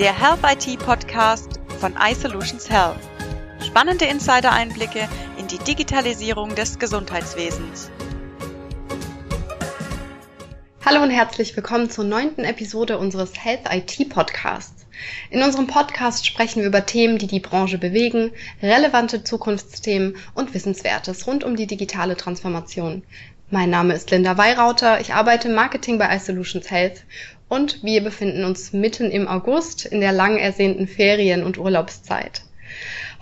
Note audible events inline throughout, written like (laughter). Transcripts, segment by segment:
der Health IT Podcast von iSolutions Health. Spannende Insider-Einblicke in die Digitalisierung des Gesundheitswesens. Hallo und herzlich willkommen zur neunten Episode unseres Health IT Podcasts. In unserem Podcast sprechen wir über Themen, die die Branche bewegen, relevante Zukunftsthemen und Wissenswertes rund um die digitale Transformation. Mein Name ist Linda Weirauter, ich arbeite im Marketing bei iSolutions Health und wir befinden uns mitten im August in der lang ersehnten Ferien- und Urlaubszeit.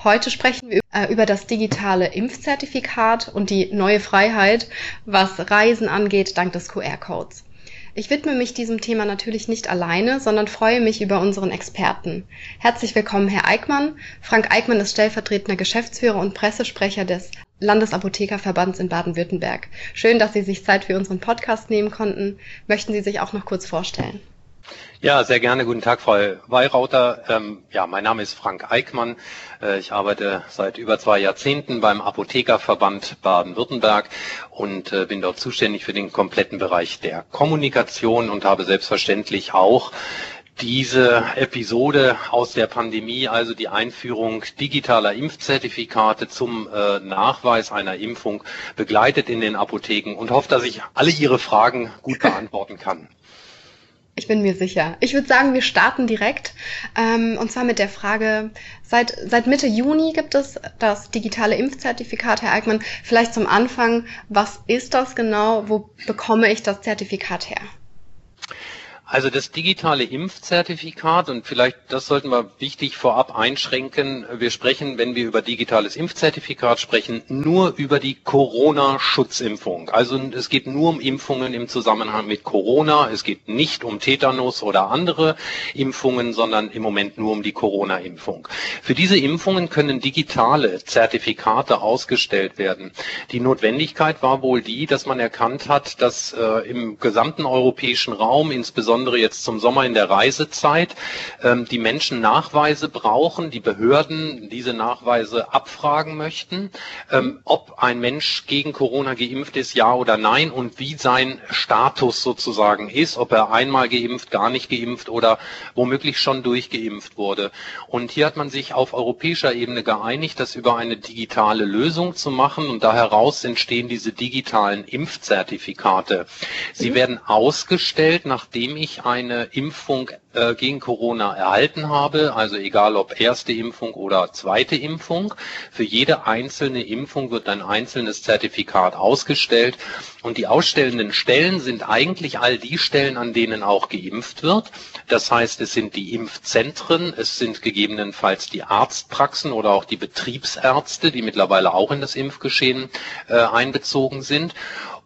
Heute sprechen wir äh, über das digitale Impfzertifikat und die neue Freiheit, was Reisen angeht, dank des QR-Codes. Ich widme mich diesem Thema natürlich nicht alleine, sondern freue mich über unseren Experten. Herzlich willkommen, Herr Eickmann. Frank Eickmann ist stellvertretender Geschäftsführer und Pressesprecher des Landesapothekerverbands in Baden-Württemberg. Schön, dass Sie sich Zeit für unseren Podcast nehmen konnten. Möchten Sie sich auch noch kurz vorstellen? Ja, sehr gerne. Guten Tag, Frau Weirauter. Ähm, ja, mein Name ist Frank Eickmann. Äh, ich arbeite seit über zwei Jahrzehnten beim Apothekerverband Baden-Württemberg und äh, bin dort zuständig für den kompletten Bereich der Kommunikation und habe selbstverständlich auch diese Episode aus der Pandemie, also die Einführung digitaler Impfzertifikate zum äh, Nachweis einer Impfung, begleitet in den Apotheken und hoffe, dass ich alle Ihre Fragen gut beantworten kann. Ich bin mir sicher. Ich würde sagen, wir starten direkt. Ähm, und zwar mit der Frage, seit, seit Mitte Juni gibt es das digitale Impfzertifikat, Herr Eickmann. Vielleicht zum Anfang, was ist das genau? Wo bekomme ich das Zertifikat her? Also das digitale Impfzertifikat und vielleicht das sollten wir wichtig vorab einschränken. Wir sprechen, wenn wir über digitales Impfzertifikat sprechen, nur über die Corona-Schutzimpfung. Also es geht nur um Impfungen im Zusammenhang mit Corona. Es geht nicht um Tetanus oder andere Impfungen, sondern im Moment nur um die Corona-Impfung. Für diese Impfungen können digitale Zertifikate ausgestellt werden. Die Notwendigkeit war wohl die, dass man erkannt hat, dass äh, im gesamten europäischen Raum, insbesondere insbesondere jetzt zum Sommer in der Reisezeit, ähm, die Menschen Nachweise brauchen, die Behörden diese Nachweise abfragen möchten, ähm, ob ein Mensch gegen Corona geimpft ist, ja oder nein und wie sein Status sozusagen ist, ob er einmal geimpft, gar nicht geimpft oder womöglich schon durchgeimpft wurde. Und hier hat man sich auf europäischer Ebene geeinigt, das über eine digitale Lösung zu machen und da heraus entstehen diese digitalen Impfzertifikate. Sie mhm. werden ausgestellt, nachdem ich ich eine Impfung äh, gegen Corona erhalten habe, also egal ob erste Impfung oder zweite Impfung, für jede einzelne Impfung wird ein einzelnes Zertifikat ausgestellt und die ausstellenden Stellen sind eigentlich all die Stellen, an denen auch geimpft wird. Das heißt, es sind die Impfzentren, es sind gegebenenfalls die Arztpraxen oder auch die Betriebsärzte, die mittlerweile auch in das Impfgeschehen äh, einbezogen sind.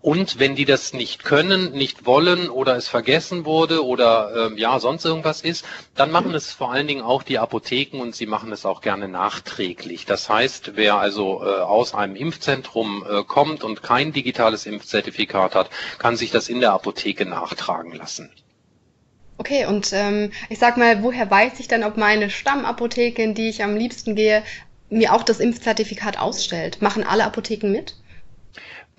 Und wenn die das nicht können, nicht wollen oder es vergessen wurde oder ähm, ja sonst irgendwas ist, dann machen es vor allen Dingen auch die Apotheken und sie machen es auch gerne nachträglich. Das heißt, wer also äh, aus einem Impfzentrum äh, kommt und kein digitales Impfzertifikat hat, kann sich das in der Apotheke nachtragen lassen. Okay, und ähm, ich sag mal, woher weiß ich denn, ob meine Stammapotheke, in die ich am liebsten gehe, mir auch das Impfzertifikat ausstellt? Machen alle Apotheken mit?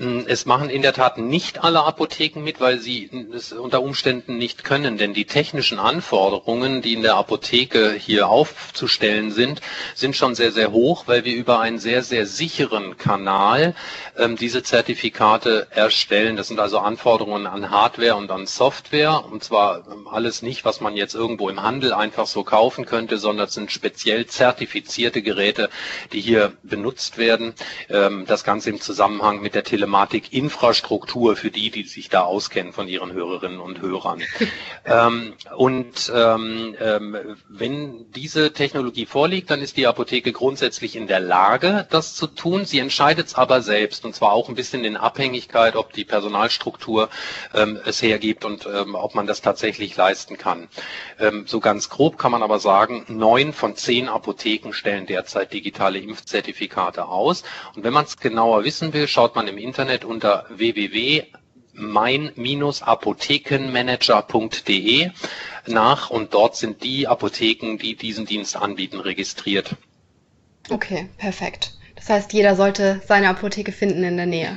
Hm, es machen in der Tat nicht alle Apotheken mit, weil sie es unter Umständen nicht können, denn die technischen Anforderungen, die in der Apotheke hier aufzustellen sind, sind schon sehr, sehr hoch, weil wir über einen sehr, sehr sicheren Kanal ähm, diese Zertifikate erstellen. Das sind also Anforderungen an Hardware und an Software, und zwar ähm, alles nicht, was man jetzt irgendwo im Handel einfach so kaufen könnte, sondern es sind speziell zertifizierte Geräte, die hier benutzt werden. Ähm, das Ganze im Zusammenhang mit der Tele Telematik-Infrastruktur für die, die sich da auskennen von ihren Hörerinnen und Hörern. (laughs) ähm, und ähm, ähm, wenn diese Technologie vorliegt, dann ist die Apotheke grundsätzlich in der Lage, das zu tun. Sie entscheidet es aber selbst und zwar auch ein bisschen in Abhängigkeit, ob die Personalstruktur ähm, es hergibt und ähm, ob man das tatsächlich leisten kann. Ähm, so ganz grob kann man aber sagen, neun von zehn Apotheken stellen derzeit digitale Impfzertifikate aus. Und wenn man es genauer wissen will, schaut man im Internet Internet unter www.mein-apothekenmanager.de nach und dort sind die Apotheken, die diesen Dienst anbieten, registriert. Okay, perfekt. Das heißt, jeder sollte seine Apotheke finden in der Nähe.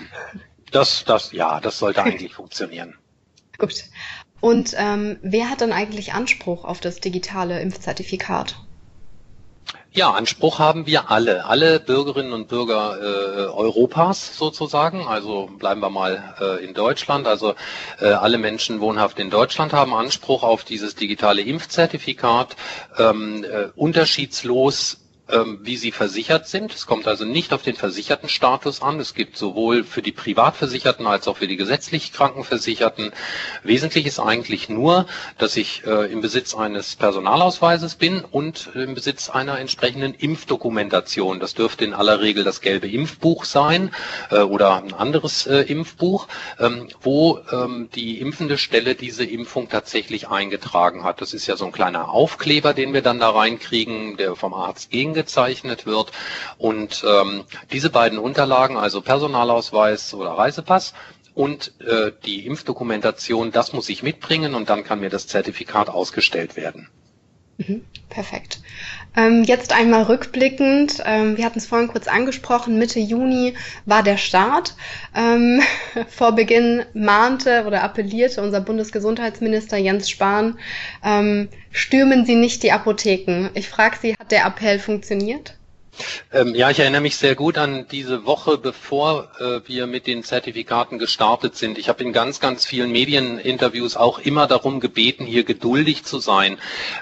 Das, das, ja, das sollte (laughs) eigentlich funktionieren. Gut. Und ähm, wer hat dann eigentlich Anspruch auf das digitale Impfzertifikat? Ja, Anspruch haben wir alle, alle Bürgerinnen und Bürger äh, Europas sozusagen. Also bleiben wir mal äh, in Deutschland. Also äh, alle Menschen wohnhaft in Deutschland haben Anspruch auf dieses digitale Impfzertifikat. Ähm, äh, unterschiedslos wie sie versichert sind. Es kommt also nicht auf den versicherten Status an. Es gibt sowohl für die Privatversicherten als auch für die gesetzlich Krankenversicherten. Wesentlich ist eigentlich nur, dass ich äh, im Besitz eines Personalausweises bin und im Besitz einer entsprechenden Impfdokumentation. Das dürfte in aller Regel das gelbe Impfbuch sein äh, oder ein anderes äh, Impfbuch, ähm, wo ähm, die impfende Stelle diese Impfung tatsächlich eingetragen hat. Das ist ja so ein kleiner Aufkleber, den wir dann da reinkriegen, der vom Arzt gegen gezeichnet wird. Und ähm, diese beiden Unterlagen, also Personalausweis oder Reisepass, und äh, die Impfdokumentation, das muss ich mitbringen und dann kann mir das Zertifikat ausgestellt werden. Mhm, perfekt. Ähm, jetzt einmal rückblickend. Ähm, wir hatten es vorhin kurz angesprochen. Mitte Juni war der Start. Ähm, (laughs) vor Beginn mahnte oder appellierte unser Bundesgesundheitsminister Jens Spahn, stürmen Sie nicht die Apotheken. Ich frage Sie, hat der Appell funktioniert? Ähm, ja, ich erinnere mich sehr gut an diese Woche, bevor äh, wir mit den Zertifikaten gestartet sind. Ich habe in ganz, ganz vielen Medieninterviews auch immer darum gebeten, hier geduldig zu sein.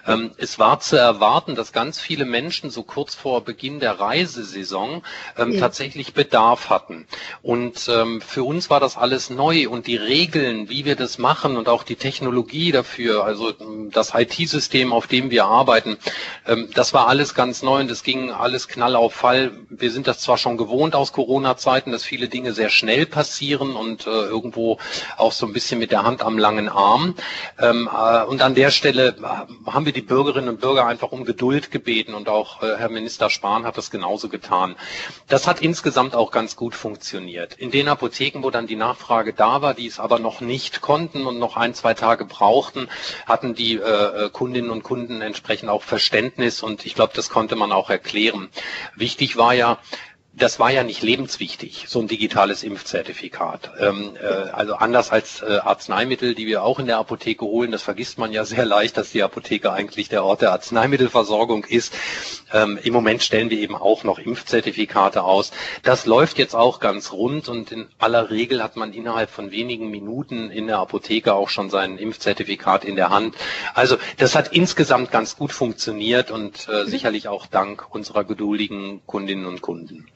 Ähm, es war zu erwarten, dass ganz viele Menschen so kurz vor Beginn der Reisesaison ähm, ja. tatsächlich Bedarf hatten. Und ähm, für uns war das alles neu und die Regeln, wie wir das machen und auch die Technologie dafür, also ähm, das IT-System, auf dem wir arbeiten, ähm, das war alles ganz neu und es ging alles knapp Knall auf Fall. Wir sind das zwar schon gewohnt aus Corona-Zeiten, dass viele Dinge sehr schnell passieren und äh, irgendwo auch so ein bisschen mit der Hand am langen Arm. Ähm, äh, und an der Stelle äh, haben wir die Bürgerinnen und Bürger einfach um Geduld gebeten und auch äh, Herr Minister Spahn hat das genauso getan. Das hat insgesamt auch ganz gut funktioniert. In den Apotheken, wo dann die Nachfrage da war, die es aber noch nicht konnten und noch ein, zwei Tage brauchten, hatten die äh, äh Kundinnen und Kunden entsprechend auch Verständnis und ich glaube, das konnte man auch erklären. Wichtig war ja, das war ja nicht lebenswichtig, so ein digitales Impfzertifikat. Ähm, äh, also anders als äh, Arzneimittel, die wir auch in der Apotheke holen, das vergisst man ja sehr leicht, dass die Apotheke eigentlich der Ort der Arzneimittelversorgung ist. Ähm, Im Moment stellen wir eben auch noch Impfzertifikate aus. Das läuft jetzt auch ganz rund und in aller Regel hat man innerhalb von wenigen Minuten in der Apotheke auch schon sein Impfzertifikat in der Hand. Also das hat insgesamt ganz gut funktioniert und äh, sicherlich auch dank unserer geduldigen Kundinnen und Kunden.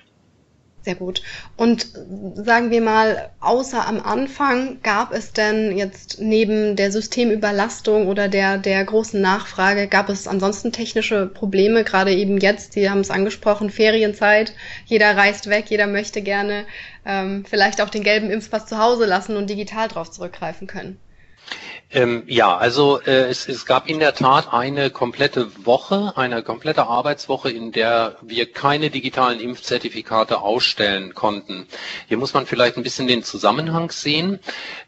Sehr gut. Und sagen wir mal, außer am Anfang gab es denn jetzt neben der Systemüberlastung oder der, der großen Nachfrage, gab es ansonsten technische Probleme, gerade eben jetzt, Sie haben es angesprochen, Ferienzeit, jeder reist weg, jeder möchte gerne ähm, vielleicht auch den gelben Impfpass zu Hause lassen und digital drauf zurückgreifen können. Ähm, ja, also äh, es, es gab in der Tat eine komplette Woche, eine komplette Arbeitswoche, in der wir keine digitalen Impfzertifikate ausstellen konnten. Hier muss man vielleicht ein bisschen den Zusammenhang sehen.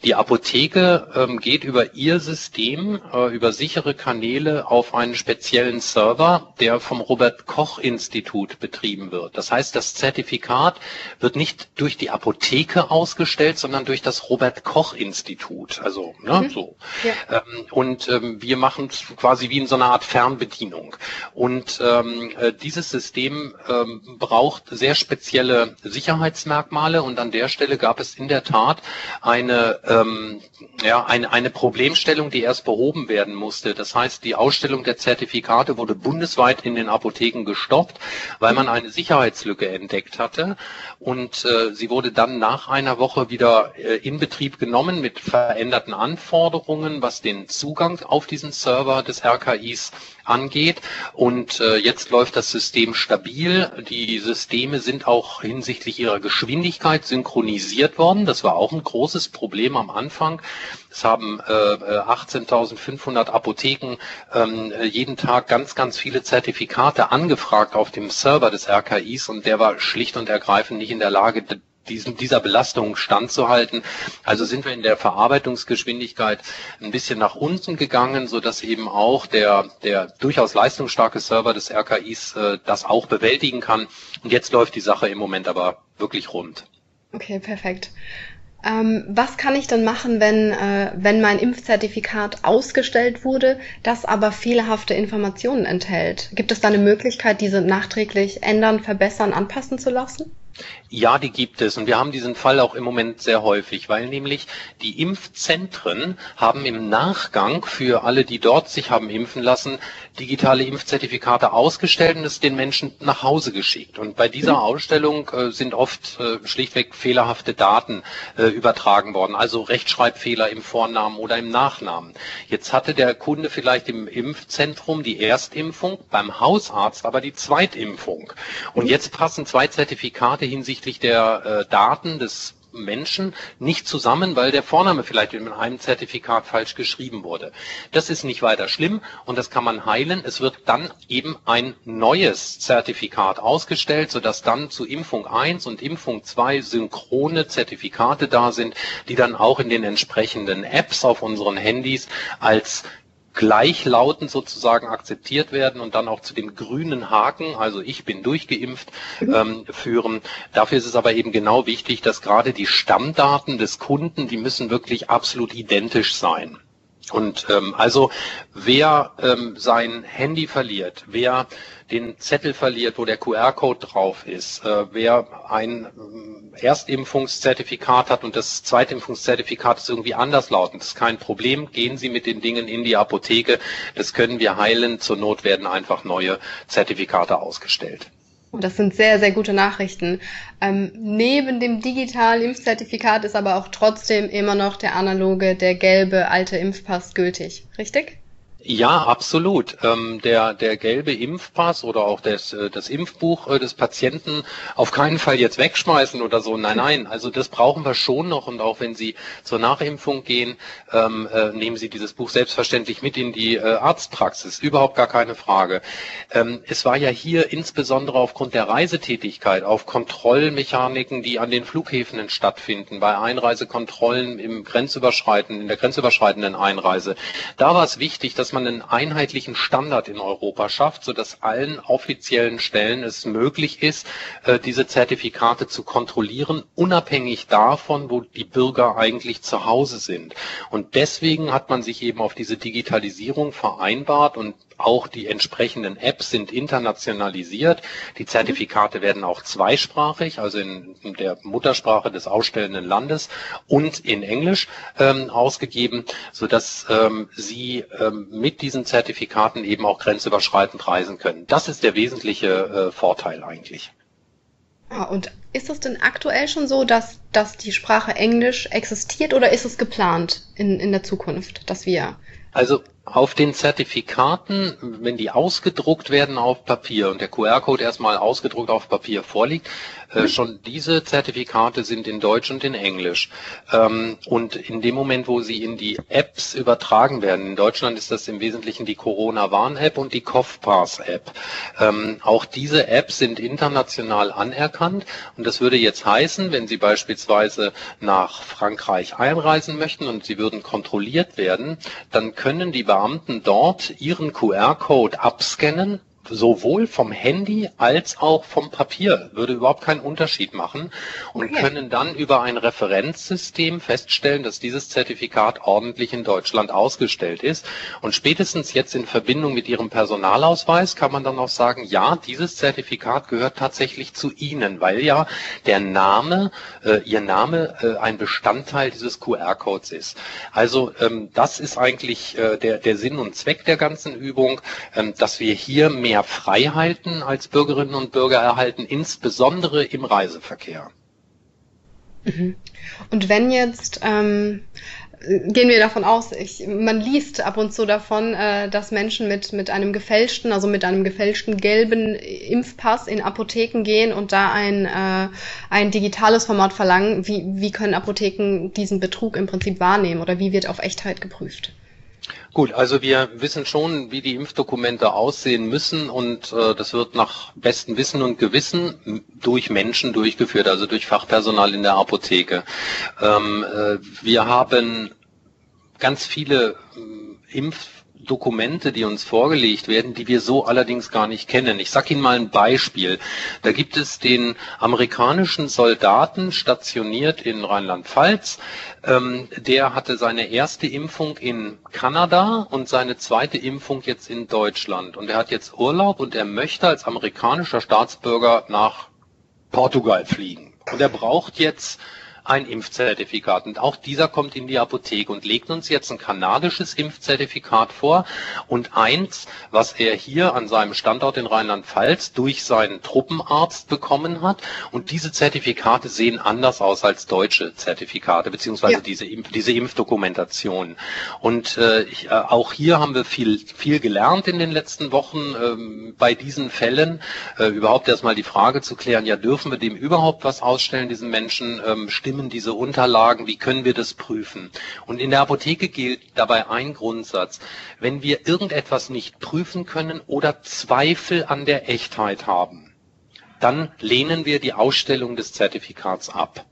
Die Apotheke ähm, geht über ihr System, äh, über sichere Kanäle auf einen speziellen Server, der vom Robert Koch Institut betrieben wird. Das heißt, das Zertifikat wird nicht durch die Apotheke ausgestellt, sondern durch das Robert Koch Institut. Also ne, mhm. so. Ja. Ähm, und ähm, wir machen es quasi wie in so einer Art Fernbedienung. Und ähm, äh, dieses System ähm, braucht sehr spezielle Sicherheitsmerkmale und an der Stelle gab es in der Tat eine, ähm, ja, eine, eine Problemstellung, die erst behoben werden musste. Das heißt, die Ausstellung der Zertifikate wurde bundesweit in den Apotheken gestoppt, weil man eine Sicherheitslücke entdeckt hatte. Und äh, sie wurde dann nach einer Woche wieder äh, in Betrieb genommen mit veränderten Anforderungen Anforderungen, was den Zugang auf diesen Server des RKIs angeht. Und äh, jetzt läuft das System stabil. Die Systeme sind auch hinsichtlich ihrer Geschwindigkeit synchronisiert worden. Das war auch ein großes Problem am Anfang. Es haben äh, 18.500 äh, Apotheken ähm, jeden Tag ganz, ganz viele Zertifikate angefragt auf dem Server des RKIs und der war schlicht und ergreifend nicht in der Lage, diesen, dieser Belastung standzuhalten. Also sind wir in der Verarbeitungsgeschwindigkeit ein bisschen nach unten gegangen, so dass eben auch der, der durchaus leistungsstarke Server des RKIs äh, das auch bewältigen kann. Und jetzt läuft die Sache im Moment aber wirklich rund. Okay, perfekt. Ähm, was kann ich dann machen, wenn, äh, wenn mein Impfzertifikat ausgestellt wurde, das aber fehlerhafte Informationen enthält? Gibt es da eine Möglichkeit, diese nachträglich ändern, verbessern, anpassen zu lassen? Ja, die gibt es. Und wir haben diesen Fall auch im Moment sehr häufig, weil nämlich die Impfzentren haben im Nachgang für alle, die dort sich haben impfen lassen, digitale Impfzertifikate ausgestellt und es den Menschen nach Hause geschickt. Und bei dieser mhm. Ausstellung äh, sind oft äh, schlichtweg fehlerhafte Daten äh, übertragen worden, also Rechtschreibfehler im Vornamen oder im Nachnamen. Jetzt hatte der Kunde vielleicht im Impfzentrum die Erstimpfung, beim Hausarzt aber die Zweitimpfung. Und mhm. jetzt passen zwei Zertifikate hinsichtlich der äh, Daten des Menschen nicht zusammen, weil der Vorname vielleicht in einem Zertifikat falsch geschrieben wurde. Das ist nicht weiter schlimm und das kann man heilen. Es wird dann eben ein neues Zertifikat ausgestellt, sodass dann zu Impfung 1 und Impfung 2 synchrone Zertifikate da sind, die dann auch in den entsprechenden Apps auf unseren Handys als gleichlautend sozusagen akzeptiert werden und dann auch zu dem grünen Haken, also ich bin durchgeimpft, mhm. ähm, führen. Dafür ist es aber eben genau wichtig, dass gerade die Stammdaten des Kunden, die müssen wirklich absolut identisch sein. Und ähm, also wer ähm, sein Handy verliert, wer den Zettel verliert, wo der QR-Code drauf ist, äh, wer ein äh, Erstimpfungszertifikat hat und das Zweitimpfungszertifikat ist irgendwie anders lautend, das ist kein Problem. Gehen Sie mit den Dingen in die Apotheke, das können wir heilen. Zur Not werden einfach neue Zertifikate ausgestellt. Das sind sehr, sehr gute Nachrichten. Ähm, neben dem digitalen Impfzertifikat ist aber auch trotzdem immer noch der analoge, der gelbe alte Impfpass gültig, richtig? Ja, absolut. Ähm, der, der gelbe Impfpass oder auch das, äh, das Impfbuch äh, des Patienten auf keinen Fall jetzt wegschmeißen oder so. Nein, nein. Also das brauchen wir schon noch. Und auch wenn Sie zur Nachimpfung gehen, ähm, äh, nehmen Sie dieses Buch selbstverständlich mit in die äh, Arztpraxis. Überhaupt gar keine Frage. Ähm, es war ja hier insbesondere aufgrund der Reisetätigkeit, auf Kontrollmechaniken, die an den Flughäfen stattfinden, bei Einreisekontrollen im Grenzüberschreiten, in der grenzüberschreitenden Einreise. Da war es wichtig, dass dass man einen einheitlichen Standard in Europa schafft, sodass allen offiziellen Stellen es möglich ist, äh, diese Zertifikate zu kontrollieren, unabhängig davon, wo die Bürger eigentlich zu Hause sind. Und deswegen hat man sich eben auf diese Digitalisierung vereinbart und auch die entsprechenden Apps sind internationalisiert. Die Zertifikate werden auch zweisprachig, also in der Muttersprache des ausstellenden Landes und in Englisch ähm, ausgegeben, sodass ähm, Sie ähm, mit diesen Zertifikaten eben auch grenzüberschreitend reisen können. Das ist der wesentliche äh, Vorteil eigentlich. Ah, und ist es denn aktuell schon so, dass, dass die Sprache Englisch existiert oder ist es geplant in, in der Zukunft, dass wir also auf den Zertifikaten, wenn die ausgedruckt werden auf Papier und der QR-Code erstmal ausgedruckt auf Papier vorliegt, äh, schon diese Zertifikate sind in Deutsch und in Englisch. Ähm, und in dem Moment, wo sie in die Apps übertragen werden, in Deutschland ist das im Wesentlichen die Corona-Warn-App und die COVPASS-App. Ähm, auch diese Apps sind international anerkannt und das würde jetzt heißen, wenn Sie beispielsweise nach Frankreich einreisen möchten und Sie würden kontrolliert werden, dann können die Beamten dort ihren QR-Code abscannen sowohl vom Handy als auch vom Papier. Würde überhaupt keinen Unterschied machen und okay. können dann über ein Referenzsystem feststellen, dass dieses Zertifikat ordentlich in Deutschland ausgestellt ist. Und spätestens jetzt in Verbindung mit Ihrem Personalausweis kann man dann auch sagen, ja, dieses Zertifikat gehört tatsächlich zu Ihnen, weil ja der Name, äh, Ihr Name äh, ein Bestandteil dieses QR-Codes ist. Also ähm, das ist eigentlich äh, der, der Sinn und Zweck der ganzen Übung, ähm, dass wir hier mehr mehr Freiheiten als Bürgerinnen und Bürger erhalten, insbesondere im Reiseverkehr. Mhm. Und wenn jetzt ähm, gehen wir davon aus, ich, man liest ab und zu davon, äh, dass Menschen mit, mit einem gefälschten, also mit einem gefälschten gelben Impfpass in Apotheken gehen und da ein, äh, ein digitales Format verlangen. Wie, wie können Apotheken diesen Betrug im Prinzip wahrnehmen oder wie wird auf Echtheit geprüft? Gut, also wir wissen schon, wie die Impfdokumente aussehen müssen und äh, das wird nach bestem Wissen und Gewissen durch Menschen durchgeführt, also durch Fachpersonal in der Apotheke. Ähm, äh, wir haben ganz viele äh, Impf Dokumente, die uns vorgelegt werden, die wir so allerdings gar nicht kennen. Ich sage Ihnen mal ein Beispiel. Da gibt es den amerikanischen Soldaten stationiert in Rheinland-Pfalz. Ähm, der hatte seine erste Impfung in Kanada und seine zweite Impfung jetzt in Deutschland. Und er hat jetzt Urlaub und er möchte als amerikanischer Staatsbürger nach Portugal fliegen. Und er braucht jetzt ein Impfzertifikat. Und auch dieser kommt in die Apotheke und legt uns jetzt ein kanadisches Impfzertifikat vor und eins, was er hier an seinem Standort in Rheinland-Pfalz durch seinen Truppenarzt bekommen hat. Und diese Zertifikate sehen anders aus als deutsche Zertifikate, beziehungsweise ja. diese, Impf diese Impfdokumentation. Und äh, ich, äh, auch hier haben wir viel, viel gelernt in den letzten Wochen ähm, bei diesen Fällen. Äh, überhaupt erstmal die Frage zu klären, ja, dürfen wir dem überhaupt was ausstellen, diesen Menschen? Ähm, stimmen diese Unterlagen? Wie können wir das prüfen? Und in der Apotheke gilt dabei ein Grundsatz. Wenn wir irgendetwas nicht prüfen können oder Zweifel an der Echtheit haben, dann lehnen wir die Ausstellung des Zertifikats ab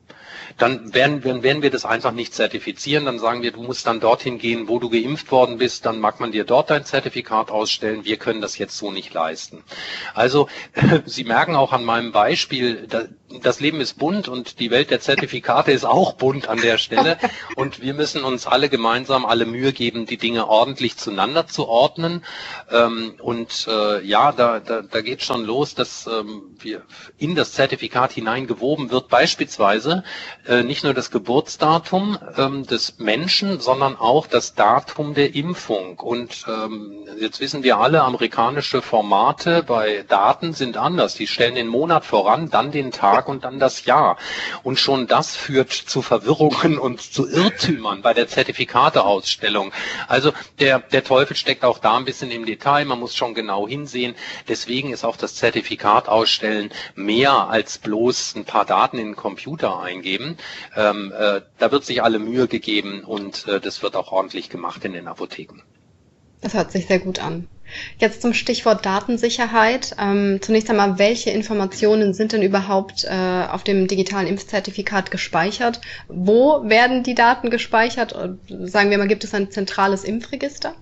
dann werden, werden wir das einfach nicht zertifizieren. Dann sagen wir, du musst dann dorthin gehen, wo du geimpft worden bist. Dann mag man dir dort dein Zertifikat ausstellen. Wir können das jetzt so nicht leisten. Also (laughs) Sie merken auch an meinem Beispiel, das Leben ist bunt und die Welt der Zertifikate ist auch bunt an der Stelle. Und wir müssen uns alle gemeinsam alle Mühe geben, die Dinge ordentlich zueinander zu ordnen. Ähm, und äh, ja, da, da, da geht schon los, dass ähm, wir in das Zertifikat hineingewoben wird, beispielsweise äh, nicht nur das Geburtsdatum ähm, des Menschen, sondern auch das Datum der Impfung. Und jetzt wissen wir alle, amerikanische Formate bei Daten sind anders. Die stellen den Monat voran, dann den Tag Tag und dann das Jahr. Und schon das führt zu Verwirrungen (laughs) und zu Irrtümern bei der Zertifikateausstellung. Also der, der Teufel steckt auch da ein bisschen im Detail. Man muss schon genau hinsehen. Deswegen ist auch das Zertifikat ausstellen mehr als bloß ein paar Daten in den Computer eingeben. Ähm, äh, da wird sich alle Mühe gegeben und äh, das wird auch ordentlich gemacht in den Apotheken. Das hört sich sehr gut an. Jetzt zum Stichwort Datensicherheit. Ähm, zunächst einmal, welche Informationen sind denn überhaupt äh, auf dem digitalen Impfzertifikat gespeichert? Wo werden die Daten gespeichert? Sagen wir mal, gibt es ein zentrales Impfregister?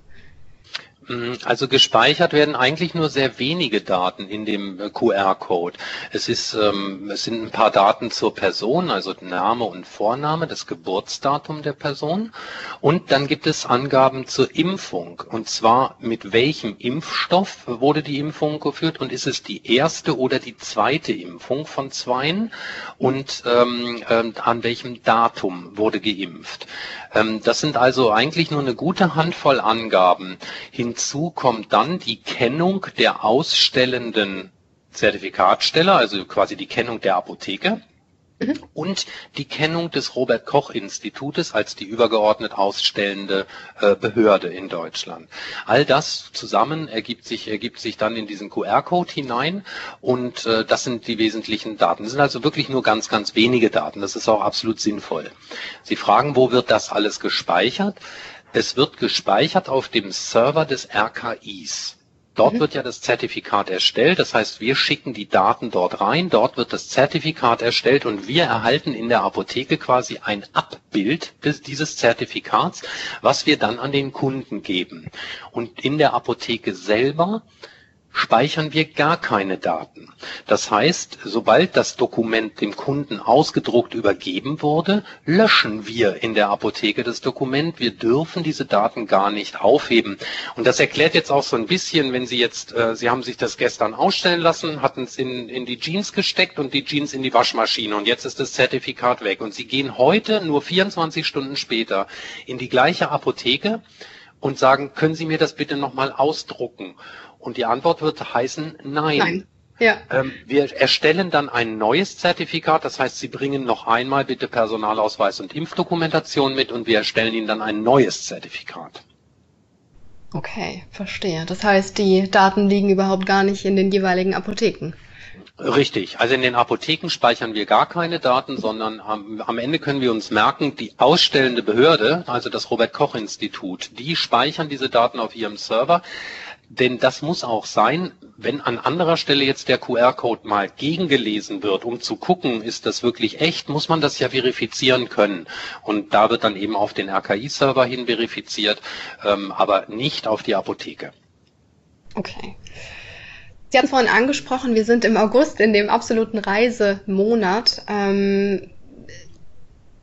Mhm, also gespeichert werden eigentlich nur sehr wenige Daten in dem äh, QR-Code. Es ist, ähm, es sind ein paar Daten zur Person, also Name und Vorname, das Geburtsdatum der Person. Und dann gibt es Angaben zur Impfung. Und zwar mit welchem Impfstoff wurde die Impfung geführt und ist es die erste oder die zweite Impfung von zweien und ähm, äh, an welchem Datum wurde geimpft. Ähm, das sind also eigentlich nur eine gute Handvoll Angaben. Hinzu kommt dann die Kennung der ausstellenden Zertifikatsteller, also quasi die Kennung der Apotheke. Mhm. Und die Kennung des Robert Koch Institutes als die übergeordnet ausstellende äh, Behörde in Deutschland. All das zusammen ergibt sich, ergibt sich dann in diesen QR-Code hinein und äh, das sind die wesentlichen Daten. Das sind also wirklich nur ganz, ganz wenige Daten. Das ist auch absolut sinnvoll. Sie fragen, wo wird das alles gespeichert? Es wird gespeichert auf dem Server des RKIs. Dort mhm. wird ja das Zertifikat erstellt. Das heißt, wir schicken die Daten dort rein. Dort wird das Zertifikat erstellt und wir erhalten in der Apotheke quasi ein Abbild des, dieses Zertifikats, was wir dann an den Kunden geben. Und in der Apotheke selber speichern wir gar keine Daten. Das heißt, sobald das Dokument dem Kunden ausgedruckt übergeben wurde, löschen wir in der Apotheke das Dokument. Wir dürfen diese Daten gar nicht aufheben. Und das erklärt jetzt auch so ein bisschen, wenn Sie jetzt, äh, Sie haben sich das gestern ausstellen lassen, hatten es in, in die Jeans gesteckt und die Jeans in die Waschmaschine und jetzt ist das Zertifikat weg. Und Sie gehen heute, nur 24 Stunden später, in die gleiche Apotheke und sagen, können Sie mir das bitte nochmal ausdrucken? Und die Antwort wird heißen Nein. Nein. Ja. Ähm, wir erstellen dann ein neues Zertifikat, das heißt, Sie bringen noch einmal bitte Personalausweis und Impfdokumentation mit und wir erstellen Ihnen dann ein neues Zertifikat. Okay, verstehe. Das heißt, die Daten liegen überhaupt gar nicht in den jeweiligen Apotheken. Richtig. Also in den Apotheken speichern wir gar keine Daten, sondern am, am, Ende können wir uns merken, die ausstellende Behörde, also das Robert Koch Institut, die speichern diese Daten auf ihrem Server. Denn das muss auch sein, wenn an anderer Stelle jetzt der QR-Code mal gegengelesen wird, um zu gucken, ist das wirklich echt, muss man das ja verifizieren können. Und da wird dann eben auf den RKI-Server hin verifiziert, ähm, aber nicht auf die Apotheke. Okay. Sie hatten vorhin angesprochen, wir sind im August in dem absoluten Reisemonat. Ähm,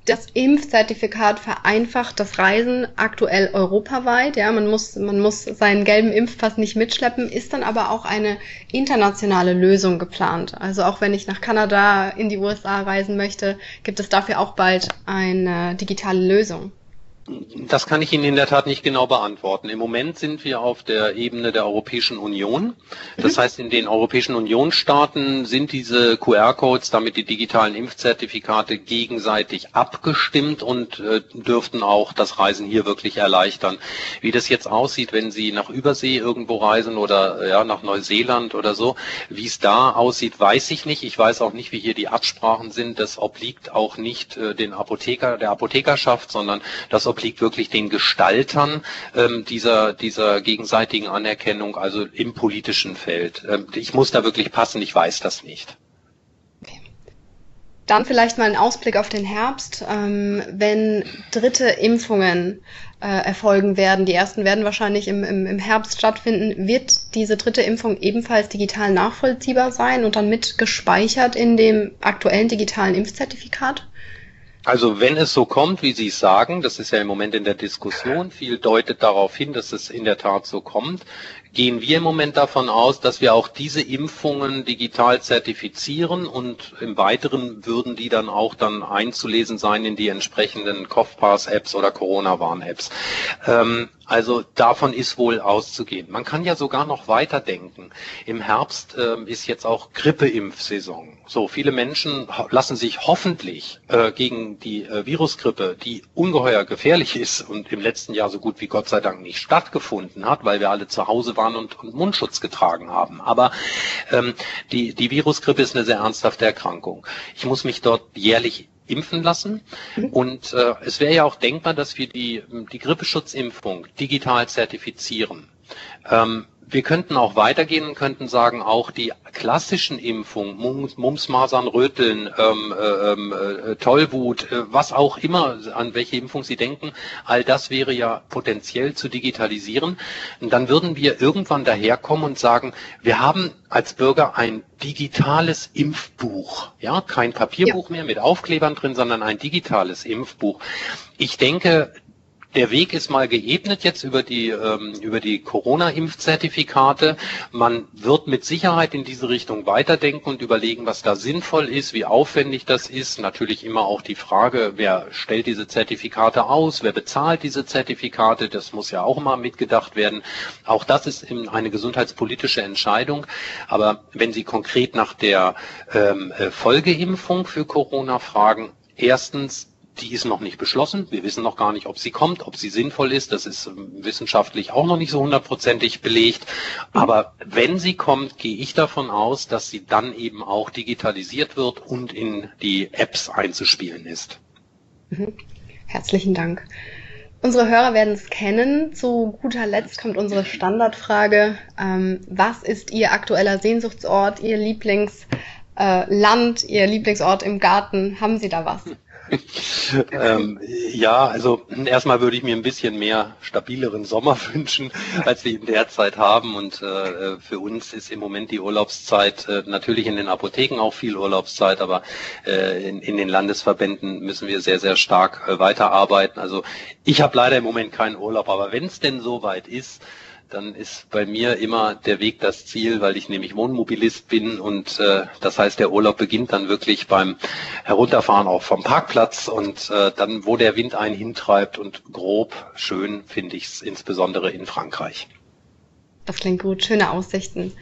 das Impfzertifikat vereinfacht das Reisen aktuell europaweit. Ja, man muss, man muss seinen gelben Impfpass nicht mitschleppen, ist dann aber auch eine internationale Lösung geplant. Also auch wenn ich nach Kanada in die USA reisen möchte, gibt es dafür auch bald eine digitale Lösung. Das kann ich Ihnen in der Tat nicht genau beantworten. Im Moment sind wir auf der Ebene der Europäischen Union. Das mhm. heißt, in den Europäischen Unionsstaaten sind diese QR-Codes, damit die digitalen Impfzertifikate gegenseitig abgestimmt und äh, dürften auch das Reisen hier wirklich erleichtern. Wie das jetzt aussieht, wenn Sie nach Übersee irgendwo reisen oder äh, ja, nach Neuseeland oder so, wie es da aussieht, weiß ich nicht. Ich weiß auch nicht, wie hier die Absprachen sind. Das obliegt auch nicht äh, den Apotheker, der Apothekerschaft, sondern das obliegt wirklich den Gestaltern ähm, dieser, dieser gegenseitigen Anerkennung, also im politischen Feld. Ähm, ich muss da wirklich passen, ich weiß das nicht. Dann vielleicht mal ein Ausblick auf den Herbst. Ähm, wenn dritte Impfungen äh, erfolgen werden, die ersten werden wahrscheinlich im, im, im Herbst stattfinden, wird diese dritte Impfung ebenfalls digital nachvollziehbar sein und dann mit gespeichert in dem aktuellen digitalen Impfzertifikat? Also wenn es so kommt, wie Sie sagen, das ist ja im Moment in der Diskussion, viel deutet darauf hin, dass es in der Tat so kommt, gehen wir im Moment davon aus, dass wir auch diese Impfungen digital zertifizieren und im Weiteren würden die dann auch dann einzulesen sein in die entsprechenden CoughPass-Apps oder Corona-Warn-Apps. Ähm, also davon ist wohl auszugehen. Man kann ja sogar noch weiter denken. Im Herbst äh, ist jetzt auch Grippeimpfsaison. So, viele Menschen lassen sich hoffentlich äh, gegen die äh, Virusgrippe, die ungeheuer gefährlich ist und im letzten Jahr so gut wie Gott sei Dank nicht stattgefunden hat, weil wir alle zu Hause waren und, und Mundschutz getragen haben. Aber ähm, die, die Virusgrippe ist eine sehr ernsthafte Erkrankung. Ich muss mich dort jährlich impfen lassen. Und äh, es wäre ja auch denkbar, dass wir die, die Grippeschutzimpfung digital zertifizieren. Ähm, wir könnten auch weitergehen und könnten sagen, auch die klassischen Impfungen, Mumps, Mumps Masern, Röteln, ähm, ähm, äh, Tollwut, äh, was auch immer, an welche Impfung Sie denken, all das wäre ja potenziell zu digitalisieren. Und dann würden wir irgendwann daherkommen und sagen, wir haben als Bürger ein digitales Impfbuch. Ja, kein Papierbuch ja. mehr mit Aufklebern drin, sondern ein digitales Impfbuch. Ich denke, der Weg ist mal geebnet jetzt über die, ähm, über die Corona-Impfzertifikate. Man wird mit Sicherheit in diese Richtung weiterdenken und überlegen, was da sinnvoll ist, wie aufwendig das ist. Natürlich immer auch die Frage, wer stellt diese Zertifikate aus, wer bezahlt diese Zertifikate, das muss ja auch immer mitgedacht werden. Auch das ist eine gesundheitspolitische Entscheidung. Aber wenn Sie konkret nach der ähm, äh, Folgeimpfung für Corona fragen, erstens die ist noch nicht beschlossen. Wir wissen noch gar nicht, ob sie kommt, ob sie sinnvoll ist. Das ist ähm, wissenschaftlich auch noch nicht so hundertprozentig belegt. Aber wenn sie kommt, gehe ich davon aus, dass sie dann eben auch digitalisiert wird und in die Apps einzuspielen ist. Mhm. Herzlichen Dank. Unsere Hörer werden es kennen. Zu guter Letzt kommt unsere Standardfrage. Ähm, was ist Ihr aktueller Sehnsuchtsort, Ihr Lieblingsland, äh, Ihr Lieblingsort im Garten? Haben Sie da was? (laughs) (laughs) ähm, ja, also erstmal würde ich mir ein bisschen mehr stabileren Sommer (laughs) wünschen, als wir in der Zeit haben. Und äh, für uns ist im Moment die Urlaubszeit äh, natürlich in den Apotheken auch viel Urlaubszeit, aber äh, in, in, den Landesverbänden müssen wir sehr, sehr stark äh, weiterarbeiten. Also ich habe leider im Moment keinen Urlaub, aber wenn es denn soweit ist, dann ist bei mir immer der Weg das Ziel, weil ich nämlich Wohnmobilist bin und äh, das heißt, der Urlaub beginnt dann wirklich beim Herunterfahren auch vom Parkplatz und äh, dann, wo der Wind einen hintreibt und grob schön finde ich es insbesondere in Frankreich. Das klingt gut, schöne Aussichten.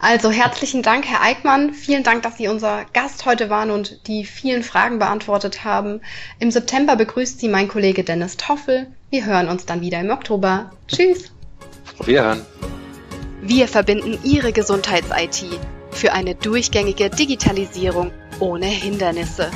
Also herzlichen Dank, Herr Eickmann. Vielen Dank, dass Sie unser Gast heute waren und die vielen Fragen beantwortet haben. Im September begrüßt Sie mein Kollege Dennis Toffel. Wir hören uns dann wieder im Oktober. Tschüss. Auf Wiederhören. Wir verbinden Ihre Gesundheits-IT für eine durchgängige Digitalisierung ohne Hindernisse.